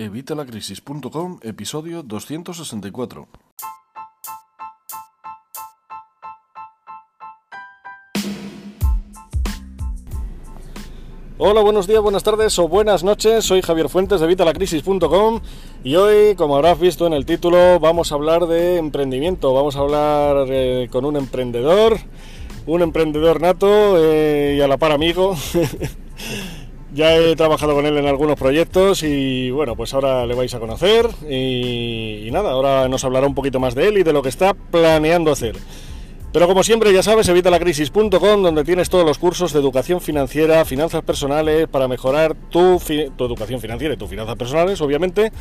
Evitalacrisis.com, episodio 264. Hola, buenos días, buenas tardes o buenas noches. Soy Javier Fuentes de Evitalacrisis.com y hoy, como habrás visto en el título, vamos a hablar de emprendimiento. Vamos a hablar eh, con un emprendedor, un emprendedor nato eh, y a la par amigo. Ya he trabajado con él en algunos proyectos y bueno, pues ahora le vais a conocer y, nada, ahora nos hablará un poquito más de él y de lo que está planeando hacer. Pero como siempre, ya sabes, evitalacrisis.com, donde tienes todos los cursos de educación financiera, finanzas personales, para mejorar tu, tu educación financiera y tus finanzas personales, obviamente.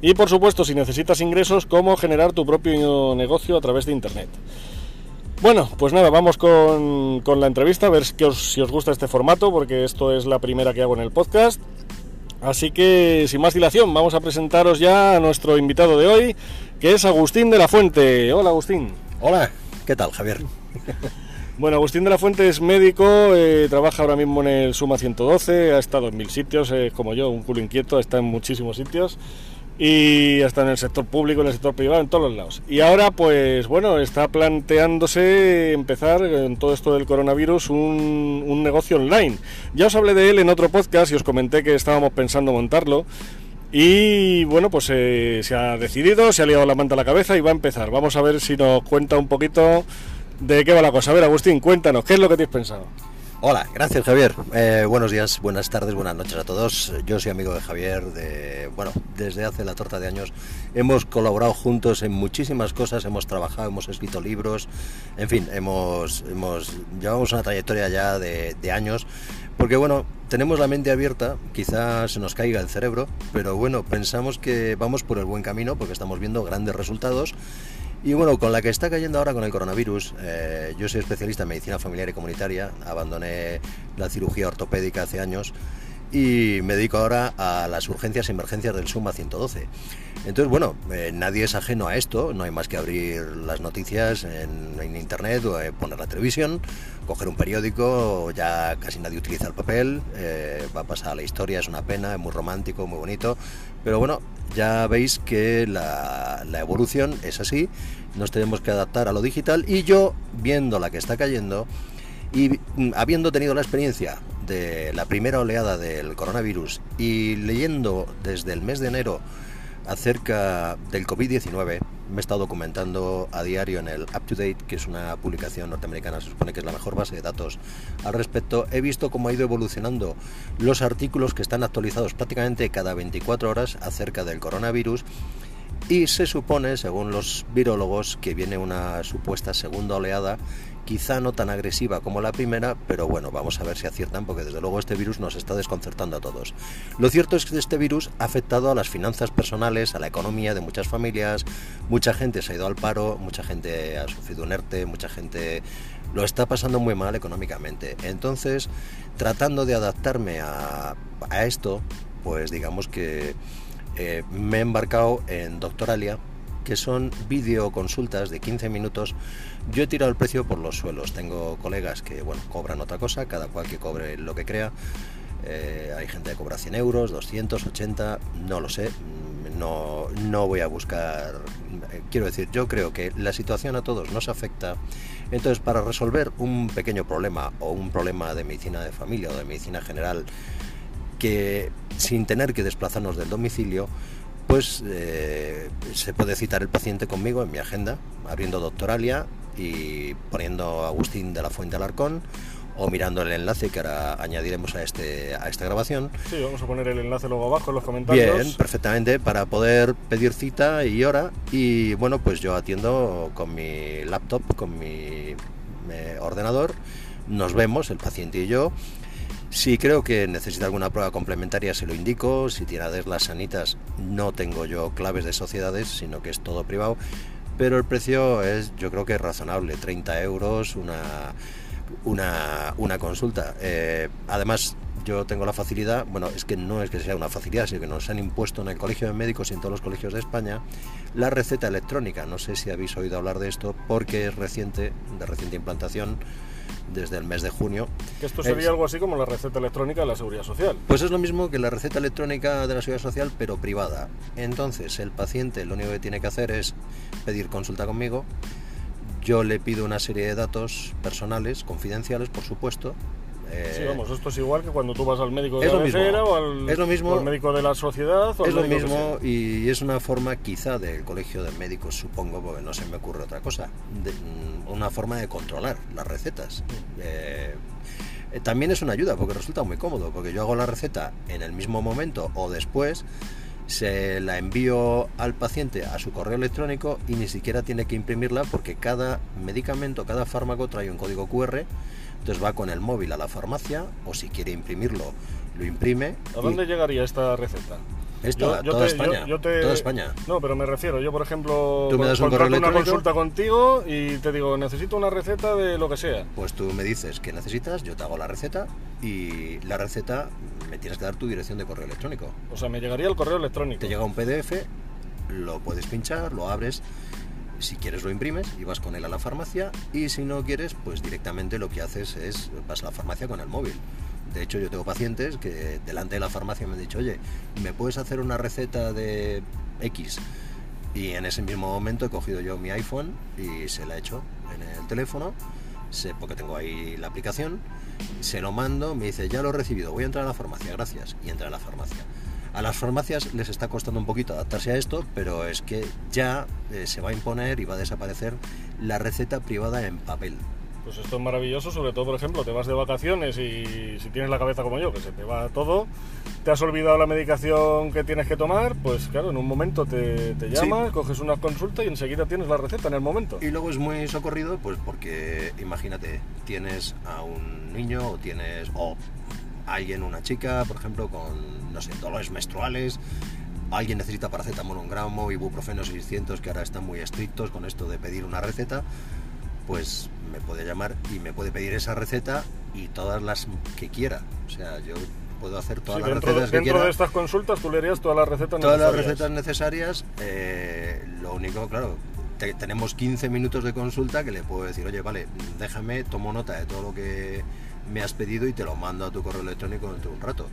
Y por supuesto, si necesitas ingresos, cómo generar tu propio negocio a través de Internet. Bueno, pues nada, vamos con, con la entrevista, a ver si os, si os gusta este formato, porque esto es la primera que hago en el podcast. Así que, sin más dilación, vamos a presentaros ya a nuestro invitado de hoy, que es Agustín de la Fuente. Hola, Agustín. Hola, ¿qué tal, Javier? Bueno, Agustín de la Fuente es médico, eh, trabaja ahora mismo en el Suma 112, ha estado en mil sitios, eh, como yo, un culo inquieto, está en muchísimos sitios y hasta en el sector público, en el sector privado, en todos los lados. Y ahora, pues bueno, está planteándose empezar en todo esto del coronavirus un, un, negocio online. Ya os hablé de él en otro podcast y os comenté que estábamos pensando montarlo. Y bueno, pues eh, se ha decidido, se ha liado la manta a la cabeza y va a empezar. Vamos a ver si nos cuenta un poquito de qué va la cosa. A ver, Agustín, cuéntanos, ¿qué es lo que tienes pensado? Hola, gracias Javier. Eh, buenos días, buenas tardes, buenas noches a todos. Yo soy amigo de Javier de, bueno, desde hace la torta de años. Hemos colaborado juntos en muchísimas cosas, hemos trabajado, hemos escrito libros, en fin, hemos, hemos llevamos una trayectoria ya de, de años. Porque bueno, tenemos la mente abierta, quizás se nos caiga el cerebro, pero bueno, pensamos que vamos por el buen camino porque estamos viendo grandes resultados y bueno, con la que está cayendo ahora con el coronavirus, eh, yo soy especialista en medicina familiar y comunitaria, abandoné la cirugía ortopédica hace años y me dedico ahora a las urgencias y emergencias del Suma 112. Entonces, bueno, eh, nadie es ajeno a esto, no hay más que abrir las noticias en, internet o eh, poner la televisión, coger un periódico, ya casi nadie utiliza el papel, va a pasar la historia, es una pena, es muy romántico, muy bonito, pero bueno, ya veis que la, evolución es así, nos tenemos que adaptar a lo digital. Y yo, viendo la que está cayendo, y mm, habiendo tenido la experiencia de la primera oleada del coronavirus y leyendo desde el mes de enero acerca del COVID-19, me he estado documentando a diario en el Up to Date, que es una publicación norteamericana, se supone que es la mejor base de datos al respecto. He visto cómo ha ido evolucionando los artículos que están actualizados prácticamente cada 24 horas acerca del coronavirus. Y se supone, según los virólogos, que viene una supuesta segunda oleada quizá no tan agresiva como la primera, pero bueno, vamos a ver si aciertan porque desde luego este virus nos está desconcertando a todos. Lo cierto es que este virus ha afectado a las finanzas personales, a la economía de muchas familias, mucha gente se ha ido al paro, mucha gente ha sufrido un ERTE, mucha gente lo está pasando muy mal económicamente. Entonces, tratando de adaptarme a, esto, pues digamos que eh, me he embarcado en Doctoralia, que son videoconsultas de 15 minutos. Yo he tirado el precio por los suelos. Tengo colegas que bueno, cobran otra cosa, cada cual que cobre lo que crea. Eh, hay gente que cobra 100 euros, 280, no lo sé. No, no voy a buscar. Quiero decir, yo creo que la situación a todos nos afecta. Entonces, para resolver un pequeño problema o un problema de medicina de familia o de medicina general, que sin tener que desplazarnos del domicilio, pues eh, se puede citar el paciente conmigo en mi agenda, abriendo Doctoralia y poniendo Agustín de la Fuente Alarcón o mirando el enlace que ahora añadiremos a, este, a esta grabación. Sí, vamos a poner el enlace luego abajo en los comentarios. Bien, perfectamente, para poder pedir cita y hora. Y bueno, pues yo atiendo con mi laptop, con mi eh, ordenador. Nos vemos, el paciente y yo. Si creo que necesita alguna prueba complementaria, se lo indico. Si tiene las sanitas, no tengo yo claves de sociedades, sino que es todo privado. Pero el precio es, yo creo que es razonable, 30 euros una, una, una consulta. Eh, además, yo tengo la facilidad, bueno, es que no es que sea una facilidad, sino que nos han impuesto en el Colegio de Médicos y en todos los colegios de España la receta electrónica. No sé si habéis oído hablar de esto porque es reciente, de reciente implantación desde el mes de junio. Que esto sería Es- algo así como la receta electrónica de la seguridad social. Pues es lo mismo que la receta electrónica de la seguridad social, pero privada. Entonces, el paciente lo único que tiene que hacer es pedir consulta conmigo. Yo le pido una serie de datos personales, confidenciales, por supuesto. Eh, Sí, vamos, esto es igual que cuando tú vas al médico de es la lo mismo. o al, Es lo mismo. o al médico de la sociedad o Es lo mismo y es una forma quizá del colegio de médicos, supongo, porque no se me ocurre otra cosa, de- mm, una forma de controlar las recetas. Eh, eh, también es una ayuda porque resulta muy cómodo, porque yo hago la receta en el mismo momento o después, se la envío al paciente a su correo electrónico y ni siquiera tiene que imprimirla porque cada medicamento, cada fármaco trae un código QR, entonces va con el móvil a la farmacia o si quiere imprimirlo, lo imprime. ¿A y- dónde llegaría esta receta? Esta, Yo- yo toda te- España. yo te- Toda España. No, pero me refiero, yo por ejemplo, Tú me das un correo una consulta contigo y te digo, necesito una receta de lo que sea. Pues tú me dices que necesitas, yo te hago la receta y la receta me tienes que dar tu dirección de correo electrónico. O sea, me llegaría el correo electrónico. Te llega un PDF, lo puedes pinchar, lo abres, si quieres lo imprimes y vas con él a la farmacia y si no quieres, pues directamente lo que haces es vas a la farmacia con el móvil. De hecho, yo tengo pacientes que delante de la farmacia me han dicho, oye, ¿me puedes hacer una receta de X? Y en ese mismo momento he cogido yo mi iPhone y se la he hecho en el teléfono, sé, porque tengo ahí la aplicación, se lo mando, me dice, ya lo he recibido, voy a entrar a la farmacia, gracias, y entra a la farmacia. A las farmacias les está costando un poquito adaptarse a esto, pero es que ya eh, se va a imponer y va a desaparecer la receta privada en papel. Pues esto es maravilloso, sobre todo, por ejemplo, te vas de vacaciones y si tienes la cabeza como yo, que se te va todo, te has olvidado la medicación que tienes que tomar, pues claro, en un momento te, te Sí. llamas, coges una consulta y enseguida tienes la receta en el momento. Y luego es muy socorrido, pues porque imagínate, tienes a un niño o tienes o alguien, una chica, por ejemplo, con no sé, dolores menstruales. Alguien necesita paracetamol un gramo, ibuprofeno 600, que ahora están muy estrictos con esto de pedir una receta. Pues me puede llamar y me puede pedir esa receta y todas las que quiera. O sea, yo puedo hacer todas Sí, las dentro de, recetas que dentro quiera de estas consultas tú le harías todas las recetas todas las necesarias. recetas necesarias. eh, lo único, claro, te- tenemos 15 minutos de consulta que le puedo decir, oye, vale, déjame, tomo nota de todo lo que me has pedido y te lo mando a tu correo electrónico dentro de un rato.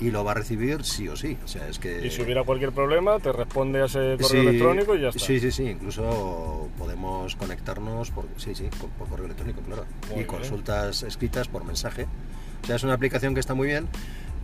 Y lo va a recibir sí o sí. O sea, es que... Y si hubiera cualquier problema, te responde a ese correo Sí, electrónico y ya está. Sí, sí, sí. Incluso podemos conectarnos por, sí, sí, por, por correo electrónico, claro. Muy y bien. consultas escritas por mensaje. O sea, es una aplicación que está muy bien,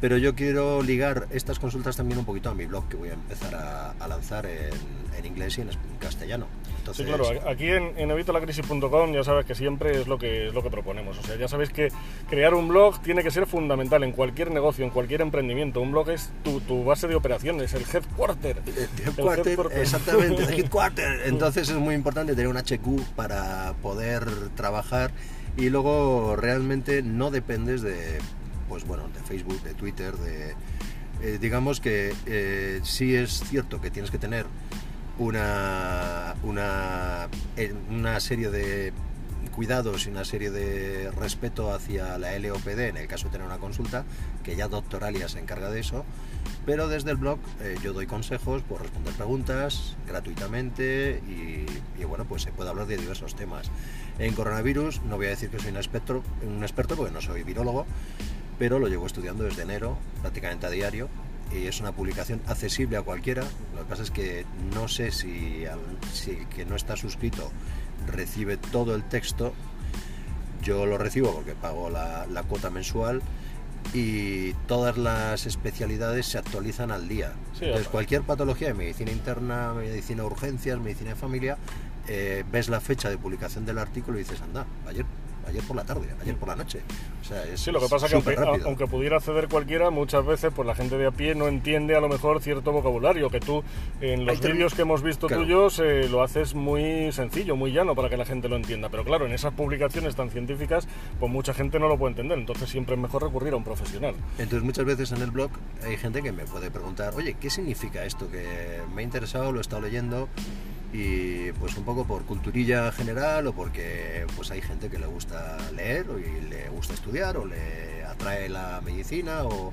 pero yo quiero ligar estas consultas también un poquito a mi blog que voy a empezar a, a lanzar en, en inglés y en, castellano. Sí, Entonces, claro, aquí en, en evitalacrisis.com ya sabes que siempre es lo que es lo que proponemos. O sea, ya sabéis que crear un blog tiene que ser fundamental en cualquier negocio, en cualquier emprendimiento. Un blog es tu, tu base de operaciones, el headquarter. Eh, El headquarter, headquarter. exactamente, el headquarter. Entonces es muy importante tener un HQ para poder trabajar y luego realmente no dependes de, pues bueno, de Facebook, de Twitter, de, eh, digamos que eh, sí es cierto que tienes que tener una, una, eh, serie de cuidados y una serie de respeto hacia la LOPD en el caso de tener una consulta, que ya Doctoralia se encarga de eso, pero desde el blog eh, yo doy consejos por responder preguntas gratuitamente y, y, bueno, pues se puede hablar de diversos temas. En coronavirus no voy a decir que soy un experto, un experto porque no soy virólogo, pero lo llevo estudiando desde enero, prácticamente a diario, y es una publicación accesible a cualquiera. Lo que pasa es que no sé si, al- si el que no está suscrito recibe todo el texto. Yo lo recibo porque pago la, la cuota mensual y todas las especialidades se actualizan al día. Sí, Entonces, cualquier patología de medicina interna, medicina de urgencias, medicina de familia, eh, ves la fecha de publicación del artículo y dices, anda, ayer, ayer por la tarde, ayer por la noche. O sea, es, Sí, lo que es pasa que aunque, pudiera acceder cualquiera, muchas veces pues la gente de a pie no entiende a lo mejor cierto vocabulario, que tú en los vídeos que hemos visto Claro. tuyos eh, lo haces muy sencillo, muy llano para que la gente lo entienda. Pero claro, en esas publicaciones tan científicas, pues mucha gente no lo puede entender, entonces siempre es mejor recurrir a un profesional. Entonces muchas veces en el blog hay gente que me puede preguntar, oye, ¿qué significa esto? Que me ha interesado, lo he estado leyendo y pues un poco por culturilla general o porque pues hay gente que le gusta leer o y le gusta estudiar o le atrae la medicina o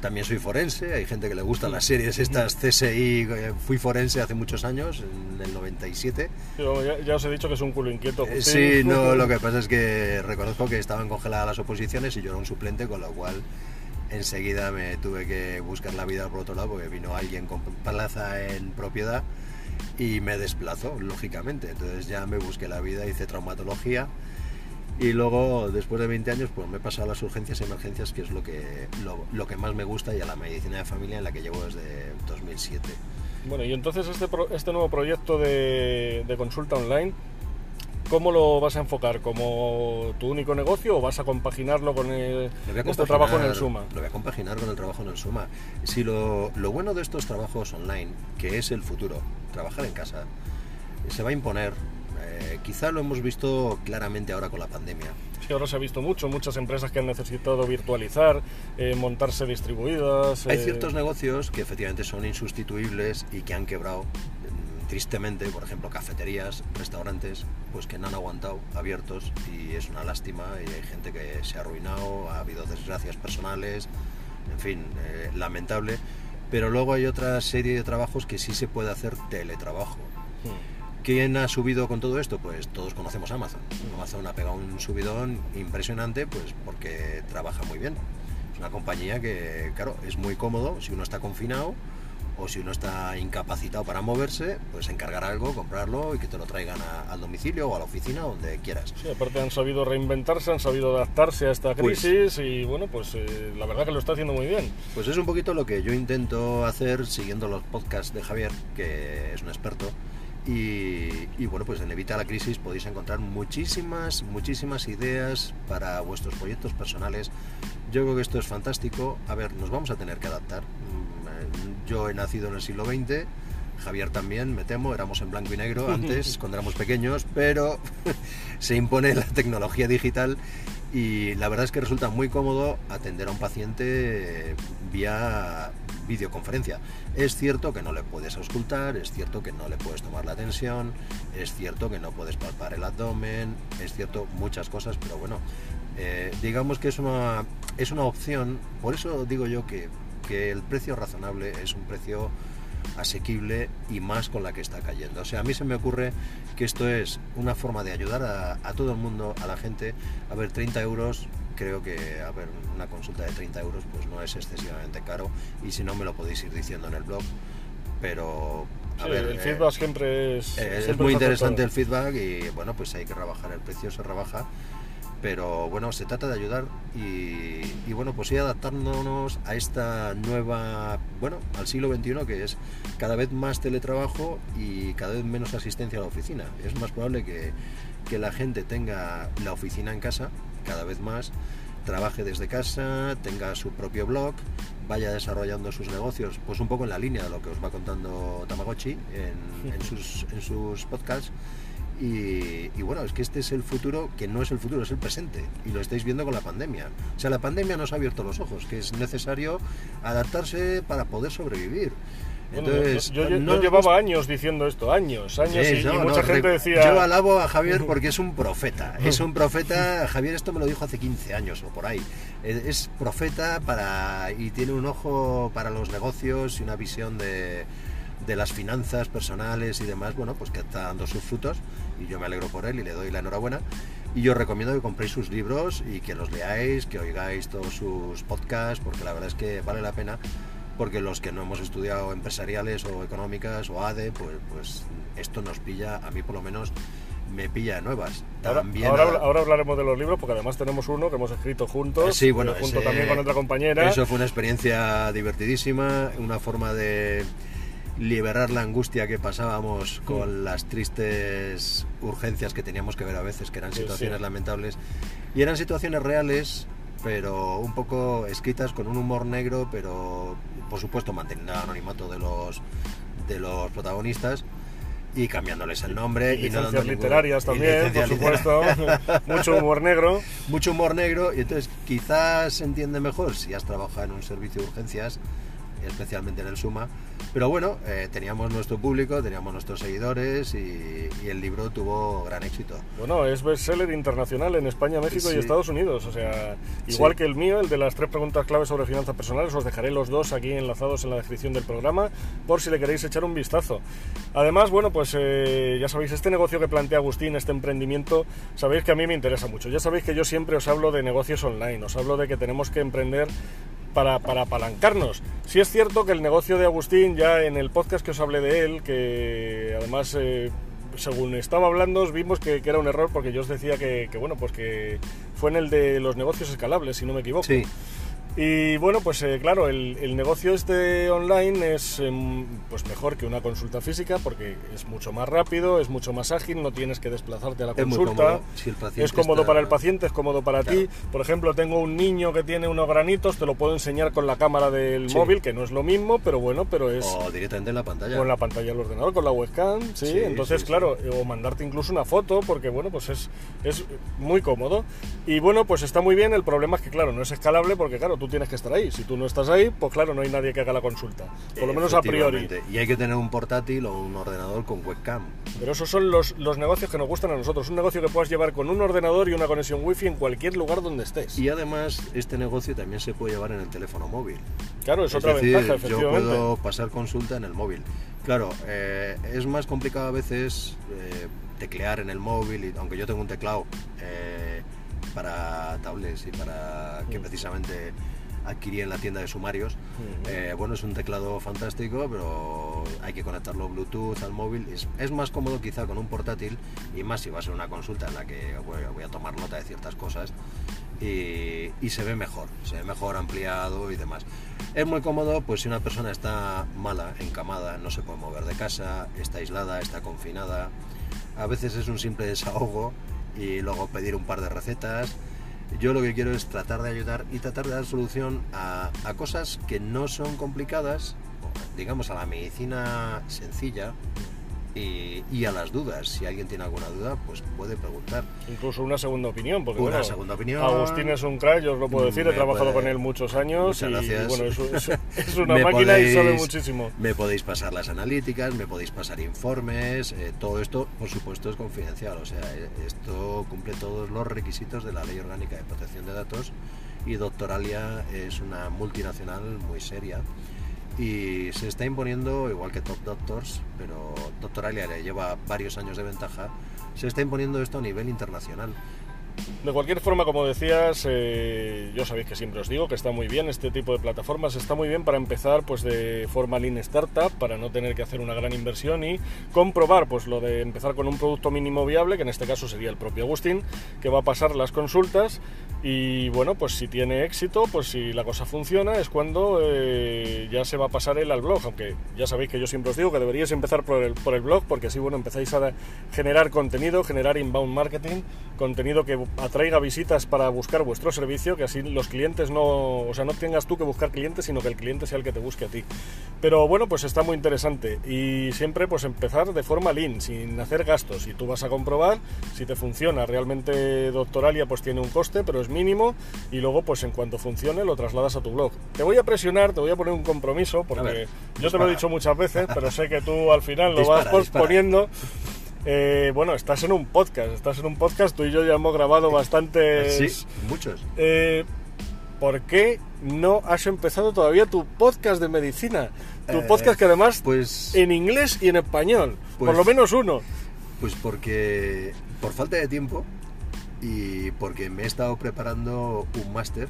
También soy forense, hay gente que le gustan las series estas CSI, eh, fui forense hace muchos años, en el 97. Ya, ya, os he dicho que es un culo inquieto. Eh, sí, no, lo que pasa es que reconozco que estaban congeladas las oposiciones y yo era un suplente, con lo cual enseguida me tuve que buscar la vida por otro lado porque vino alguien con plaza en propiedad y me desplazó, lógicamente. Entonces ya me busqué la vida, hice traumatología y luego, después de 20 años, pues me he pasado a las urgencias y emergencias, que es lo que, lo, que más me gusta, y a la medicina de familia en la que llevo desde 2007. Bueno, y entonces este, este nuevo proyecto de, de consulta online, ¿Cómo lo vas a enfocar? ¿Como tu único negocio o vas a compaginarlo con el, este trabajo en el Suma? Lo voy a compaginar con el trabajo en el Suma. Si lo, lo, bueno de estos trabajos online, que es el futuro, trabajar en casa, se va a imponer eh, quizá lo hemos visto claramente ahora con la pandemia. Sí, ahora se ha visto mucho, muchas empresas que han necesitado virtualizar, eh, montarse distribuidas. Hay eh, ciertos negocios que efectivamente son insustituibles y que han quebrado mm, tristemente, por ejemplo, cafeterías, restaurantes, pues que no han aguantado abiertos y es una lástima y hay gente que se ha arruinado, ha habido desgracias personales, en fin, lamentable. Pero luego hay otra serie de trabajos que sí se puede hacer teletrabajo. ¿Quién ha subido con todo esto? Pues todos conocemos Amazon. Amazon ha pegado un subidón impresionante pues porque trabaja muy bien. Es una compañía que, claro, es muy cómodo si uno está confinado o si uno está incapacitado para moverse, pues encargar algo, comprarlo y que te lo traigan al domicilio o a la oficina, donde quieras. Sí, aparte han sabido reinventarse, han sabido adaptarse a esta pues crisis y bueno, pues eh, la verdad que lo está haciendo muy bien. Pues es un poquito lo que yo intento hacer siguiendo los podcasts de Javier, que es un experto y, bueno, pues en Evita la Crisis podéis encontrar muchísimas, muchísimas ideas para vuestros proyectos personales. Yo creo que esto es fantástico. A ver, nos vamos a tener que adaptar. Yo he nacido en el siglo XX, Javier también, me temo, éramos en blanco y negro antes, cuando éramos pequeños, pero se impone la tecnología digital y la verdad es que resulta muy cómodo atender a un paciente vía videoconferencia. Es cierto que no le puedes auscultar, es cierto que no le puedes tomar la tensión, es cierto que no puedes palpar el abdomen, es cierto muchas cosas, pero bueno, eh, digamos que es una, es una opción, por eso digo yo que, que el precio razonable es un precio asequible y más con la que está cayendo. O sea, a mí se me ocurre que esto es una forma de ayudar a, a todo el mundo, a la gente. A ver, 30 euros creo que a ver, una consulta de 30 euros pues no es excesivamente caro y si no me lo podéis ir diciendo en el blog pero a ver, el feedback eh, siempre es eh, es muy interesante el feedback y bueno pues hay que rebajar el precio se rebaja pero bueno se trata de ayudar y, y bueno pues ir adaptándonos a esta nueva bueno al siglo XXI que es cada vez más teletrabajo y cada vez menos asistencia a la oficina es más probable que, que la gente tenga la oficina en casa cada vez más, trabaje desde casa, tenga su propio blog, vaya desarrollando sus negocios, pues un poco en la línea de lo que os va contando Tamagotchi en, sus, en sus podcasts. Y, y, bueno, es que este es el futuro que no es el futuro, es el presente. Y lo estáis viendo con la pandemia. O sea, la pandemia nos ha abierto los ojos, que es necesario adaptarse para poder sobrevivir yo, llevaba años diciendo esto, años, años, y, mucha gente decía... Yo alabo a Javier porque es un profeta, es un profeta, Javier esto me lo dijo hace 15 años o por ahí, es profeta para y tiene un ojo para los negocios y una visión de, de las finanzas personales y demás, bueno, pues que está dando sus frutos y yo me alegro por él y le doy la enhorabuena. Y yo os recomiendo que compréis sus libros y que los leáis, que oigáis todos sus podcasts, porque la verdad es que vale la pena porque los que no hemos estudiado empresariales o económicas o ADE, pues, pues esto nos pilla, a mí por lo menos me pilla de nuevas. También ahora, ahora, hablaremos de los libros, porque además tenemos uno que hemos escrito juntos, sí, bueno, junto también con otra compañera. Eso fue una experiencia divertidísima, una forma de liberar la angustia que pasábamos con mm. las tristes urgencias que teníamos que ver a veces, que eran situaciones lamentables. Y eran situaciones reales, pero un poco escritas con un humor negro, pero por supuesto manteniendo el anonimato de los, de los protagonistas y cambiándoles el nombre. Y, y literarias también, por supuesto. Mucho humor negro. Mucho humor negro, y entonces quizás se entiende mejor si has trabajado en un servicio de urgencias especialmente en el Suma. Pero bueno, eh, teníamos nuestro público, teníamos nuestros seguidores y, el libro tuvo gran éxito. Bueno, es bestseller internacional en España, México y Estados Unidos. O sea, igual que el mío, el de las tres preguntas claves sobre finanzas personales, os dejaré los dos aquí enlazados en la descripción del programa por si le queréis echar un vistazo. Además, bueno, pues eh, ya sabéis, este negocio que plantea Agustín, este emprendimiento, sabéis que a mí me interesa mucho. Ya sabéis que yo siempre os hablo de negocios online, os hablo de que tenemos que emprender para, para, apalancarnos. Si es cierto que el negocio de Agustín, ya en el podcast que os hablé de él, que además, eh, según estaba hablando, vimos que, era un error porque yo os decía que, que, bueno, pues que fue en el de los negocios escalables, si no me equivoco. Sí. Y bueno, pues eh, claro, el, negocio este online es em, pues mejor que una consulta física porque es mucho más rápido, es mucho más ágil, no tienes que desplazarte a la consulta. es cómodo para el paciente, es cómodo para ti. Por ejemplo, tengo un niño que tiene unos granitos, te lo puedo enseñar con la cámara del móvil, que no es lo mismo, pero bueno, pero es... O directamente en la pantalla. Con la pantalla del ordenador, con la webcam, sí. Entonces, claro, o mandarte incluso una foto, porque bueno, pues es, es muy cómodo. Y bueno, pues está muy bien, el problema es que claro, no es escalable porque claro, tú tienes que estar ahí. Si tú no estás ahí, pues claro, no hay nadie que haga la consulta. Por lo menos a priori. Y hay que tener un portátil o un ordenador con webcam. Pero esos son los, los negocios que nos gustan a nosotros. Un negocio que puedas llevar con un ordenador y una conexión wifi en cualquier lugar donde estés. Y además, este negocio también se puede llevar en el teléfono móvil. Claro, es, otra ventaja, efectivamente. Yo puedo pasar consulta en el móvil. Claro, eh, es más complicado a veces eh, teclear en el móvil, y, aunque yo tengo un teclado eh, para tablets y para que mm. precisamente adquirí en la tienda de sumarios. Eh, bueno, es un teclado fantástico, pero hay que conectarlo Bluetooth al móvil. Es, más cómodo quizá con un portátil y más si va a ser una consulta en la que voy, a tomar nota de ciertas cosas y, y, se ve mejor, se ve mejor ampliado y demás. Es muy cómodo, pues si una persona está mala, encamada, no se puede mover de casa, está aislada, está confinada. A veces es un simple desahogo y luego pedir un par de recetas yo lo que quiero es tratar de ayudar y tratar de dar solución a, cosas que no son complicadas, digamos a la medicina sencilla, y, a las dudas. Si alguien tiene alguna duda, pues puede preguntar. Incluso una segunda opinión, porque una segunda opinión. Agustín es un crack, yo os lo puedo decir, he trabajado con él muchos años y, bueno, es, una máquina y sabe muchísimo. Me podéis pasar las analíticas, me podéis pasar informes, eh, todo esto, por supuesto, es confidencial, o sea, eh, esto cumple todos los requisitos de la Ley Orgánica de Protección de Datos y Doctoralia es una multinacional muy seria y se está imponiendo, igual que Top Doctors, pero Doctoralia le lleva varios años de ventaja, se está imponiendo esto a nivel internacional. De cualquier forma, como decías, eh, yo sabéis que siempre os digo que está muy bien este tipo de plataformas, está muy bien para empezar pues de forma lean startup, para no tener que hacer una gran inversión y comprobar pues lo de empezar con un producto mínimo viable, que en este caso sería el propio Agustín, que va a pasar las consultas y bueno, pues si tiene éxito, pues si la cosa funciona, es cuando eh, ya se va a pasar él al blog. Aunque ya sabéis que yo siempre os digo que deberíais empezar por el, por el blog, porque así bueno, empezáis a generar contenido, generar inbound marketing, contenido que atraiga visitas para buscar vuestro servicio, que así los clientes no, o sea, no tengas tú que buscar clientes, sino que el cliente sea el que te busque a ti. Pero bueno, pues está muy interesante y siempre pues empezar de forma lean, sin hacer gastos. Y tú vas a comprobar si te funciona. Realmente Doctoralia pues tiene un coste, pero es mínimo y luego pues en cuanto funcione lo trasladas a tu blog. Te voy a presionar, te voy a poner un compromiso porque yo te lo he dicho muchas veces, pero sé que tú al final lo vas poniendo. Eh, bueno, estás en un podcast, estás en un podcast, tú y yo ya hemos grabado bastantes... Sí, muchos. Eh, ¿Por qué no has empezado todavía tu podcast de medicina? Tu eh, podcast que además pues, en inglés y en español, por lo pues menos uno. Pues porque por falta de tiempo y porque me he estado preparando un máster.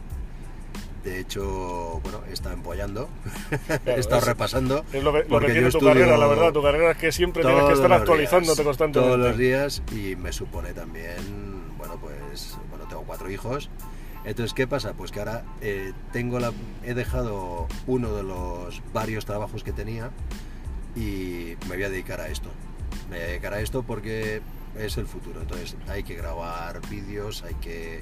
De hecho, bueno, he estado empollando, he estado repasando. Es lo que, tiene tu carrera, la verdad. Tu carrera es que siempre tienes que estar actualizándote constantemente. Todos los días y me supone también, bueno, pues, bueno, tengo cuatro hijos. Entonces, ¿qué pasa? Pues que ahora eh, tengo la, he dejado uno de los varios trabajos que tenía y me voy a dedicar a esto. Me voy a dedicar a esto porque es el futuro. Entonces hay que grabar vídeos, hay que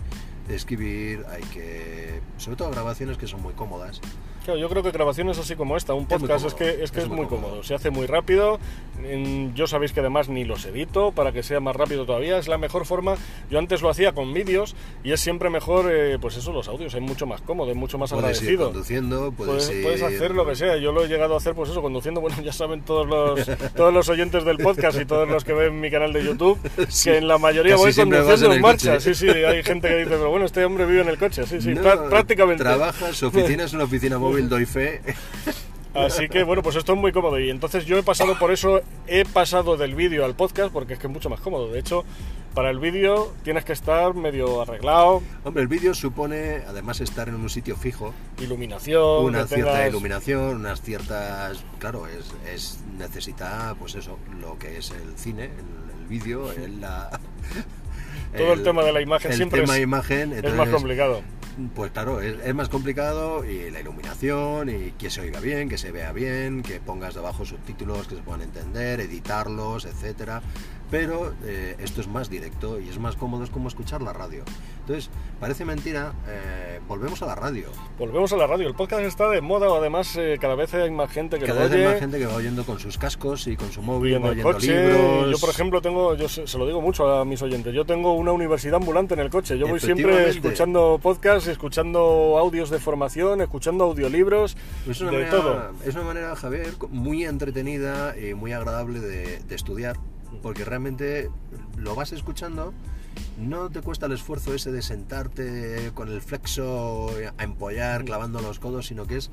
escribir, hay que... Sobre todo grabaciones que son muy cómodas. Claro, yo creo que grabaciones así como esta, un podcast, es, que es, que es es muy muy cómodo. cómodo. Se hace muy rápido. yo sabéis que además ni los edito para que sea más rápido todavía. Es la mejor forma. Yo antes lo hacía con vídeos y es siempre mejor, eh, pues eso, los audios. Es mucho más cómodo, es mucho más Puedes ir agradecido. conduciendo, puedes, Puedes, ir... puedes hacer lo que sea. Yo lo he llegado a hacer, pues eso, conduciendo. Bueno, ya saben todos los, todos los oyentes del podcast y todos los que ven mi canal de YouTube Sí, que en la mayoría voy conduciendo en en, marcha. coche. Sí, sí, hay gente que dice, pero bueno, este hombre vive en el coche. Sí, sí, No, prá- prácticamente. Trabaja, su oficina es una oficina móvil, doy fe. Así que bueno, pues esto es muy cómodo y entonces yo he pasado por eso, he pasado del vídeo al podcast porque es que es mucho más cómodo. De hecho, para el vídeo tienes que estar medio arreglado, Hombre, el vídeo supone, además, estar en un sitio fijo, iluminación, una cierta tengas- iluminación, unas ciertas... Claro, es, es necesita, pues eso, lo que es el cine, el, el vídeo, el, la... Todo el tema de la imagen el siempre tema es- imagen, es más entonces, complicado. Pues claro, es, más complicado y la iluminación y que se oiga bien, que se vea bien, que pongas debajo subtítulos que se puedan entender, editarlos, etcétera. Pero eh, esto es más directo y es más cómodo, es como escuchar la radio. Entonces, parece mentira, eh, volvemos a la radio. Volvemos a la radio. El podcast está de moda, además eh, cada vez hay más gente que Cada lo vez hay más gente que va oyendo con sus cascos y con su móvil, Y en va el oyendo coche, libros. yo por ejemplo tengo, yo se, se lo digo mucho a mis oyentes, yo tengo una universidad ambulante en el coche, yo voy siempre escuchando podcasts, escuchando audios de formación, escuchando audiolibros, Es una, de manera, todo. es una manera, Javier, muy entretenida y muy agradable de, de estudiar, porque realmente lo vas escuchando, no te cuesta el esfuerzo ese de sentarte con el flexo a empollar, clavando los codos, sino que es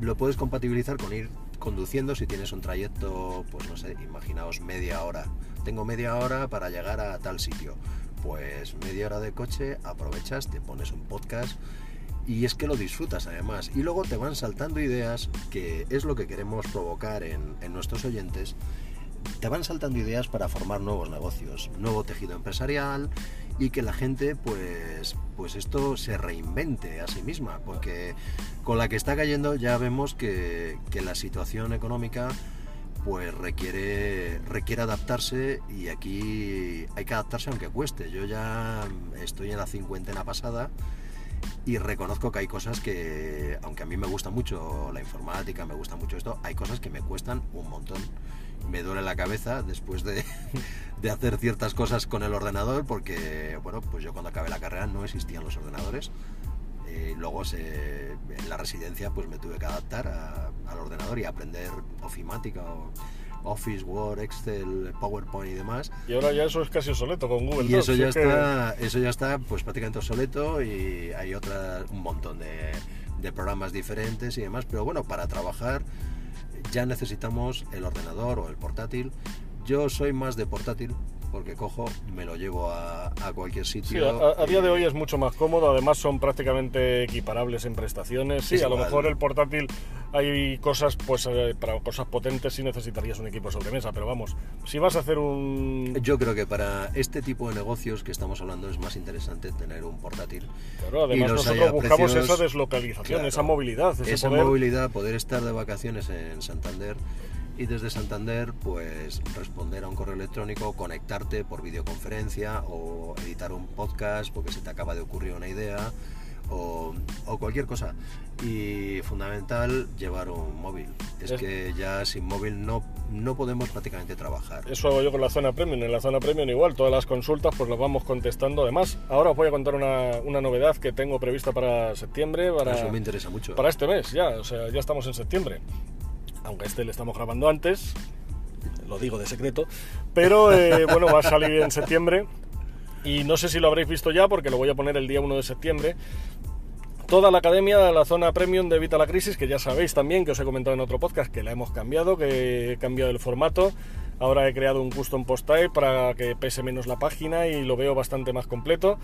lo puedes compatibilizar con ir conduciendo si tienes un trayecto, pues no sé, imaginaos media hora. Tengo media hora para llegar a tal sitio. Pues media hora de coche, aprovechas, te pones un podcast y es que lo disfrutas además. Y luego te van saltando ideas, que es lo que queremos provocar en, en nuestros oyentes. Te van saltando ideas para formar nuevos negocios, nuevo tejido empresarial y que la gente pues, pues esto se reinvente a sí misma, porque con la que está cayendo ya vemos que, la situación económica pues requiere, requiere adaptarse y aquí hay que adaptarse aunque cueste. Yo ya estoy en la cincuentena pasada y reconozco que hay cosas que, aunque a mí me gusta mucho la informática, me gusta mucho esto, hay cosas que me cuestan un montón. Me duele la cabeza después de, de hacer ciertas cosas con el ordenador porque, bueno, pues yo cuando acabé la carrera no existían los ordenadores. Eh, luego se- en la residencia pues me tuve que adaptar a- al ordenador y aprender ofimática o Office, Word, Excel, PowerPoint y demás. Y ahora ya eso es casi obsoleto con Google. Y Docs, eso ya es que- está, eso ya está pues prácticamente obsoleto y hay otra, un montón de, de programas diferentes y demás, pero bueno, para trabajar ya necesitamos el ordenador o el portátil. Yo soy más de portátil porque cojo, me lo llevo a, a cualquier Sí, sitio. a, a día de y- hoy es mucho más cómodo, además son prácticamente equiparables en prestaciones. Sí, a lo igual. mejor el portátil hay cosas, pues eh, para cosas potentes sí necesitarías un equipo sobremesa, pero vamos, si vas a hacer un... Yo creo que para este tipo de negocios que estamos hablando es más interesante tener un portátil. Claro, además los nosotros buscamos precios- esa deslocalización, Claro. esa movilidad, ese esa poder... movilidad, poder estar de vacaciones en Santander y desde Santander pues responder a un correo electrónico, conectarte por videoconferencia o editar un podcast porque se te acaba de ocurrir una idea o, o cualquier cosa. Y fundamental llevar un móvil. Es, Es- que ya sin móvil no, no podemos prácticamente trabajar. Eso hago yo con la zona premium. En la zona premium igual, todas las consultas pues las vamos contestando. Además, ahora os voy a contar una, una novedad que tengo prevista para septiembre, para, Eso me interesa mucho. para este mes ya. O sea, ya estamos en septiembre. Aunque este le estamos grabando antes, lo digo de secreto. Pero eh, bueno, va a salir en septiembre. Y no sé si lo habréis visto ya porque lo voy a poner el día 1 de septiembre. Toda la academia de la zona premium de Evita la Crisis, que ya sabéis también, que os he comentado en otro podcast, que la hemos cambiado, que he cambiado el formato. Ahora he creado un custom post type para que pese menos la página y lo veo bastante más completo.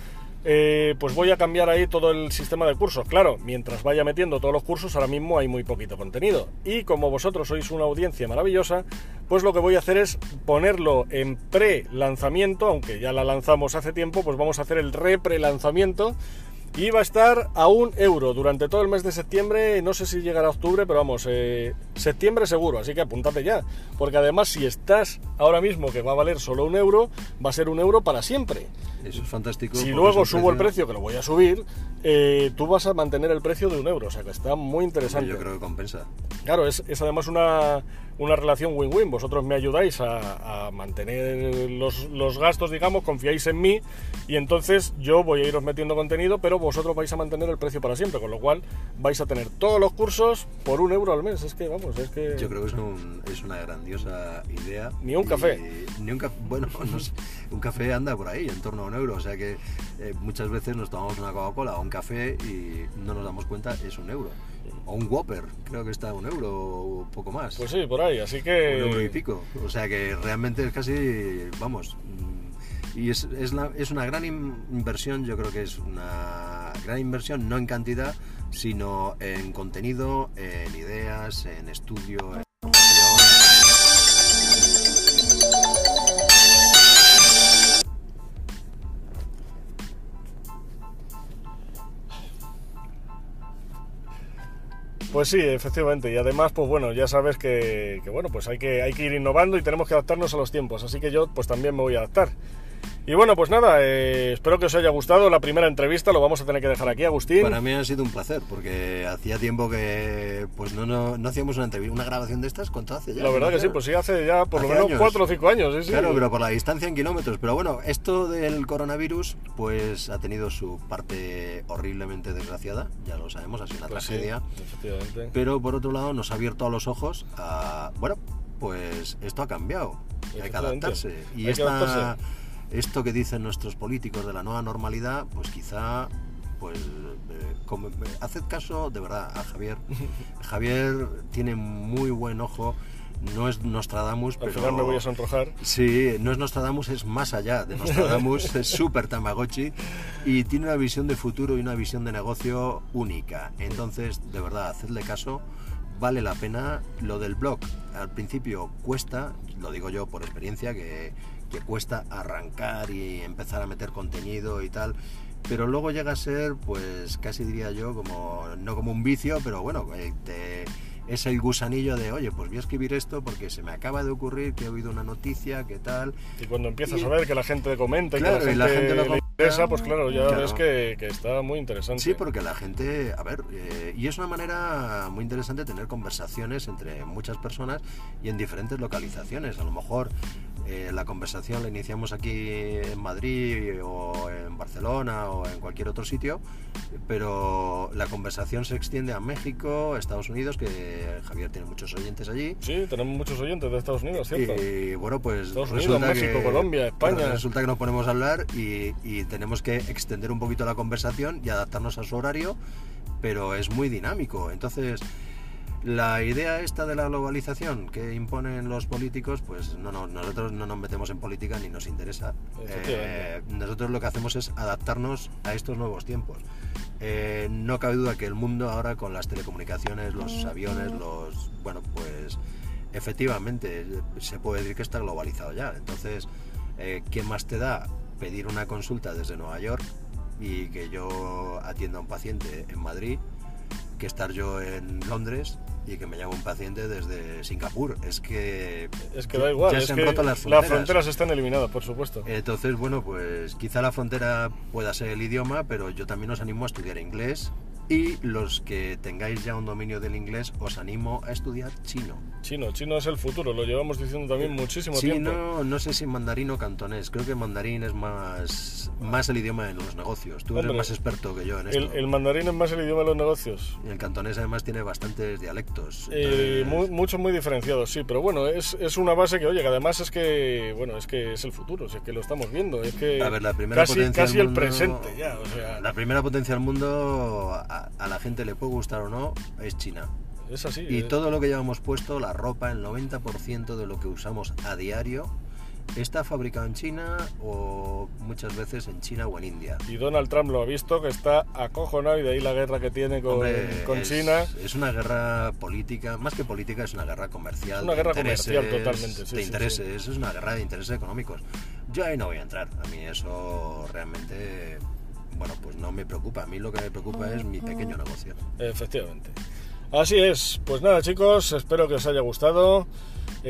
Eh, pues voy a cambiar ahí todo el sistema de cursos. Claro, mientras vaya metiendo todos los cursos, ahora mismo hay muy poquito contenido. Y como vosotros sois una audiencia maravillosa, pues lo que voy a hacer es ponerlo en pre-lanzamiento, aunque ya la lanzamos hace tiempo, pues vamos a hacer el re-pre-lanzamiento y va a estar a un euro durante todo el mes de septiembre. No sé si llegará a octubre, pero vamos, eh, septiembre seguro, así que apúntate ya. Porque además, si estás ahora mismo que va a valer solo un euro, va a ser un euro para siempre. Eso es fantástico. Si luego subo el precio, que lo voy a subir, eh, tú vas a mantener el precio de un euro. O sea que está muy interesante. Yo creo que compensa. Claro, es, es además una, una relación win-win. Vosotros me ayudáis a, a mantener los, los gastos, digamos, confiáis en mí y entonces yo voy a iros metiendo contenido, pero vosotros vais a mantener el precio para siempre, con lo cual vais a tener todos los cursos por un euro al mes. Es que, vamos, es que... Yo creo que es, un- es una grandiosa idea. Ni un Y- café. Ni un café. Bueno, no sé, un café anda por ahí, en torno a un euro. O sea que eh, muchas veces nos tomamos una Coca-Cola o un café y no nos damos cuenta, es un euro. O un Whopper, creo que está a un euro o poco más. Pues sí, por ahí, así un euro y que... pico. O sea que realmente es casi, vamos, mm, y es, es, la- es una gran in- inversión, yo creo que es una gran inversión, no en cantidad, sino en contenido, en ideas, en estudio, en Pues sí, efectivamente. Y además, pues bueno, ya sabes que, que, bueno, pues hay que, hay que ir innovando y tenemos que adaptarnos a los tiempos. Así que yo pues también me voy a adaptar. Y bueno, pues nada, eh, espero que os haya gustado la primera entrevista. Lo vamos a tener que dejar aquí, Agustín. Para mí ha sido un placer, porque hacía tiempo que pues no, no, no hacíamos una, entrevista, una grabación de estas, ¿cuánto hace ya? La verdad que sí, pues sí, hace ya por lo menos años. cuatro o cinco años. Sí, sí. Claro, pero por la distancia en kilómetros. Pero bueno, esto del coronavirus, pues ha tenido su parte horriblemente desgraciada, ya lo sabemos, ha sido una Pues sí, tragedia. efectivamente. Pero por otro lado, nos ha abierto a los ojos a. Bueno, pues esto ha cambiado. Hay que adaptarse. Y Hay que esta, adaptarse. Esto que dicen nuestros políticos de la nueva normalidad, pues quizá. Pues eh, como- haced caso de verdad a Javier. Javier tiene muy buen ojo. No es Nostradamus, Al pero. final me voy a sonrojar. Sí, no es Nostradamus, es más allá de Nostradamus, es súper Tamagotchi y tiene una visión de futuro y una visión de negocio única. Entonces, de verdad, hacedle caso, vale la pena. Lo del blog, al principio cuesta, lo digo yo por experiencia, que, que cuesta arrancar y empezar a meter contenido y tal. Pero luego llega a ser, pues casi diría yo, como no como un vicio, pero bueno, eh, te- es el gusanillo de, oye, pues voy a escribir esto porque se me acaba de ocurrir que he oído una noticia, qué tal. Y cuando empiezas Y- a ver que la gente comenta Claro, que y la la gente, gente lo le comenta. interesa, pues claro, ya Claro. ves que, que está muy interesante. Sí, porque la gente, a ver, eh, y es una manera muy interesante tener conversaciones entre muchas personas y en diferentes localizaciones. A lo mejor eh, la conversación la iniciamos aquí en Madrid o en Barcelona o en cualquier otro sitio, pero la conversación se extiende a México, Estados Unidos, que Javier tiene muchos oyentes allí. Sí, tenemos muchos oyentes de Estados Unidos, ¿cierto? Y bueno, pues Estados Unidos, resulta México, que- Colombia, España. pues resulta que nos ponemos a hablar y, y tenemos que extender un poquito la conversación y adaptarnos a su horario, pero es muy dinámico. Entonces, la idea esta de la globalización que imponen los políticos, pues no, no, nosotros no nos metemos en política ni nos interesa. Eh, nosotros lo que hacemos es adaptarnos a estos nuevos tiempos. Eh, no cabe duda que el mundo ahora con las telecomunicaciones, los aviones, los... Bueno, pues efectivamente se puede decir que está globalizado ya. Entonces, eh, ¿qué más te da pedir una consulta desde Nueva York y que yo atienda a un paciente en Madrid que estar yo en Londres y que me llame un paciente desde Singapur? Es que... Es que da igual, ya es se han que roto las las fronteras. fronteras están eliminadas, por supuesto. Entonces, bueno, pues quizá la frontera pueda ser el idioma, pero yo también os animo a estudiar inglés y los que tengáis ya un dominio del inglés os animo a estudiar chino. Chino, chino es el futuro, lo llevamos diciendo también muchísimo tiempo. Chino, no sé si mandarín o cantonés, creo que mandarín es más, más el idioma de los negocios. Tú eres más experto que yo en esto. El, el mandarín es más el idioma de los negocios. Y el cantonés además tiene bastantes dialectos. Eh, entonces- muy- muchos muy diferenciados, sí, pero bueno, es, es una base que, oye, que además es que, bueno, es que es el futuro, es que lo estamos viendo, es que A ver, la primera casi, potencia casi del el presente ya, o sea, La primera potencia del mundo, a, a la gente le puede gustar o no, es China. es así. Y eh. todo lo que llevamos puesto, la ropa, el 90% de lo que usamos a diario, está fabricado en China o muchas veces en China o en India. Y Donald Trump lo ha visto, que está acojonado y de ahí la guerra que tiene con, Hombre, con es, China. Es una guerra política, más que política, es una guerra comercial. Es una guerra comercial totalmente, sí, de sí, intereses, es una guerra de intereses económicos. Yo ahí no voy a entrar, a mí eso realmente bueno, pues no me preocupa. A mí lo que me preocupa es mi pequeño negocio. Efectivamente. Así es. Pues nada, chicos, espero que os haya gustado.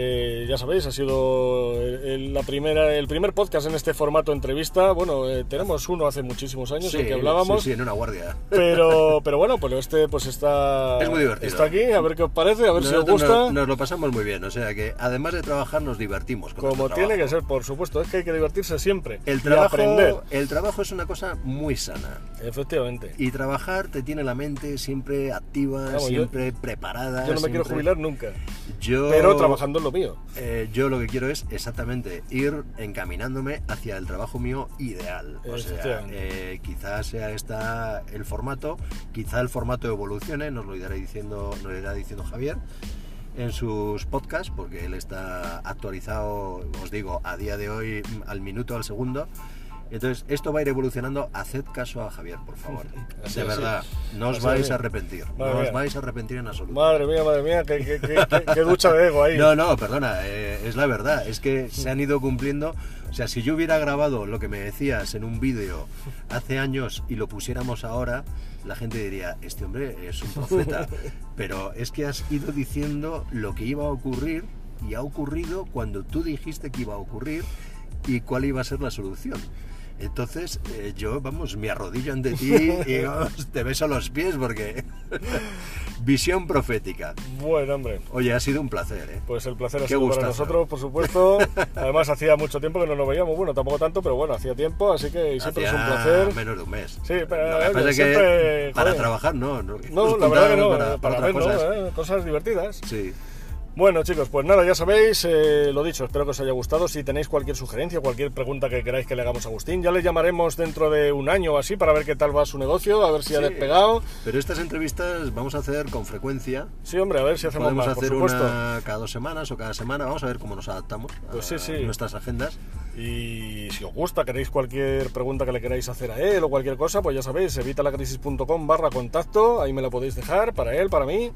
Eh, ya sabéis, ha sido el, el- la primera, el primer podcast en este formato entrevista. Bueno, eh, tenemos uno hace muchísimos años, el que hablábamos. Sí, sí, en una guardia. Pero, pero bueno, pues este pues está, Es muy divertido. está aquí, a ver qué os parece, a ver si os gusta. Nos, nos lo pasamos muy bien, o sea que además de trabajar nos divertimos. Con Como tiene que ser, por supuesto, es que hay que divertirse siempre El y trabajo, aprender. el trabajo es una cosa muy sana. Efectivamente. Y trabajar te tiene la mente siempre activa, Vamos, yo- siempre preparada. Yo no me quiero jubilar nunca, Yo, pero trabajando en lo mío. eh, yo lo que quiero es exactamente ir encaminándome hacia el trabajo mío ideal. O sea, eh, quizás sea esta el formato, quizá el formato evolucione, nos lo irá diciendo, nos lo irá diciendo Javier en sus podcasts, porque él está actualizado, os digo, a día de hoy al minuto, al segundo. Entonces, esto va a ir evolucionando. Haced caso a Javier, por favor. Así De verdad, no os Así vais a arrepentir. Madre no os vais a arrepentir en absoluto. Madre mía, madre mía, qué, qué- de ego ahí. No, no, perdona, eh, es la verdad, es que se han ido cumpliendo. O sea, si yo hubiera grabado lo que me decías en un vídeo hace años y lo pusiéramos ahora, la gente diría, este hombre es un profeta. Pero es que has ido diciendo lo que iba a ocurrir y ha ocurrido cuando tú dijiste que iba a ocurrir y cuál iba a ser la solución. Entonces, eh, yo, vamos, me arrodillo ante ti y vamos, te beso los pies porque... Visión profética. Bueno, hombre. Oye, ha sido un placer, ¿eh? Pues el placer ha sido para nosotros, por supuesto. Además, hacía mucho tiempo que no nos veíamos. Bueno, tampoco tanto, pero bueno, hacía tiempo, así que y siempre es un placer. menos de un mes. Sí, pero, oye, que siempre, para joder. trabajar no. No, No, la verdad que no, para, otras ver, ¿no? Eh, cosas divertidas. Sí. Bueno, chicos, pues nada, ya sabéis, eh, lo dicho, espero que os haya gustado. Si tenéis cualquier sugerencia, cualquier pregunta que queráis que le hagamos a Agustín, ya le llamaremos dentro de un año o así para ver qué tal va su negocio, a ver si ha Sí. despegado. Pero estas entrevistas vamos a hacer con frecuencia. Sí, hombre, a ver si hacemos Podemos más, por supuesto. una cada dos semanas o cada semana. Vamos a ver cómo nos adaptamos Pues sí, a sí. nuestras agendas. Y si os gusta, queréis cualquier pregunta que le queráis hacer a él o cualquier cosa, pues ya sabéis, evitalacrisis.com barra contacto, ahí me la podéis dejar para él, para mí.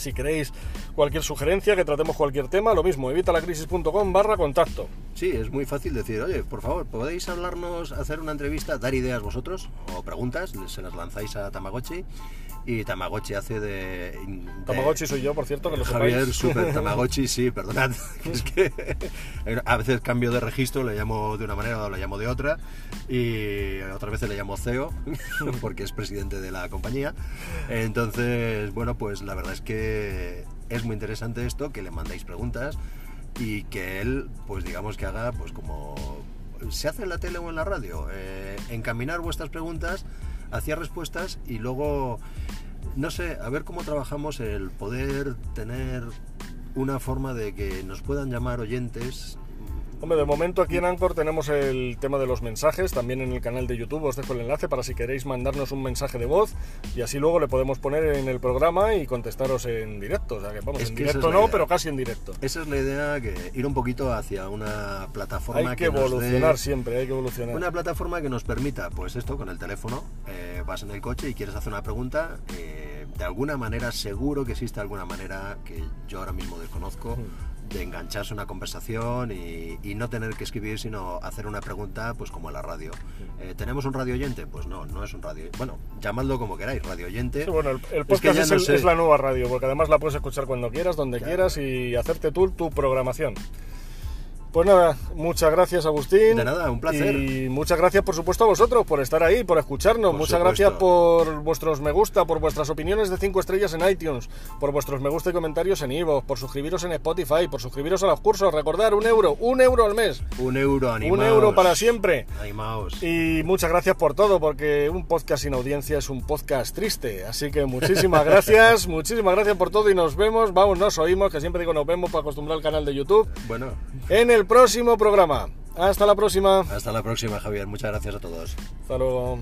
Si queréis cualquier sugerencia, que tratemos cualquier tema, lo mismo, evitalacrisis.com barra contacto. Sí, es muy fácil decir, oye, por favor, ¿podéis hablarnos, hacer una entrevista, dar ideas vosotros o preguntas? Se las lanzáis a Tamagotchi y Tamagotchi hace de... de- Tamagotchi soy yo, por cierto, que lo Javier, sepáis. super Tamagotchi, sí, perdonad. Es que a veces cambio de registro, le llamo de una manera o le llamo de otra. Y otras veces le llamo CEO, porque es presidente de la compañía. Entonces, bueno, pues la verdad es que es muy interesante esto, que le mandéis preguntas y que él, pues digamos que haga, pues como se hace en la tele o en la radio, eh, encaminar vuestras preguntas hacia respuestas y luego no sé, a ver cómo trabajamos el poder tener una forma de que nos puedan llamar oyentes. Hombre, de momento aquí en Anchor tenemos el tema de los mensajes, también en el canal de YouTube os dejo el enlace para si queréis mandarnos un mensaje de voz y así luego le podemos poner en el programa y contestaros en directo. O sea que vamos, Es en que directo es no, idea. pero casi en directo. Esa es la idea, que ir un poquito hacia una plataforma Hay que nos dé- evolucionar siempre, hay que evolucionar. Una plataforma que nos permita, pues esto, con el teléfono, eh, vas en el coche y quieres hacer una pregunta, eh, de alguna manera, seguro que existe alguna manera que yo ahora mismo desconozco, de engancharse a una conversación y, y no tener que escribir, sino hacer una pregunta, pues como en la radio. Eh, ¿Tenemos un radio oyente? Pues no, no es un radio. Bueno, llamadlo como queráis, radio oyente. Sí, bueno, el, el Es que podcast no sé. es la nueva radio, porque además la puedes escuchar cuando quieras, donde Claro. quieras y hacerte tú tu programación. Pues nada, muchas gracias Agustín. De nada, un placer. Y muchas gracias por supuesto a vosotros por estar ahí, por escucharnos. Por muchas supuesto. gracias por vuestros me gusta, por vuestras opiniones de 5 estrellas en iTunes, por vuestros me gusta y comentarios en Ivo, por suscribiros en Spotify, por suscribiros a los cursos. Recordar, un euro, un euro al mes. Un euro, animaos. Un euro para siempre. Animaos. Y muchas gracias por todo, porque un podcast sin audiencia es un podcast triste. Así que muchísimas gracias, muchísimas gracias por todo y nos vemos, vamos, nos oímos, que siempre digo nos vemos para acostumbrar al canal de YouTube, Bueno, en el próximo programa. Hasta la próxima. hasta la próxima, Javier. Muchas gracias a todos. Hasta luego.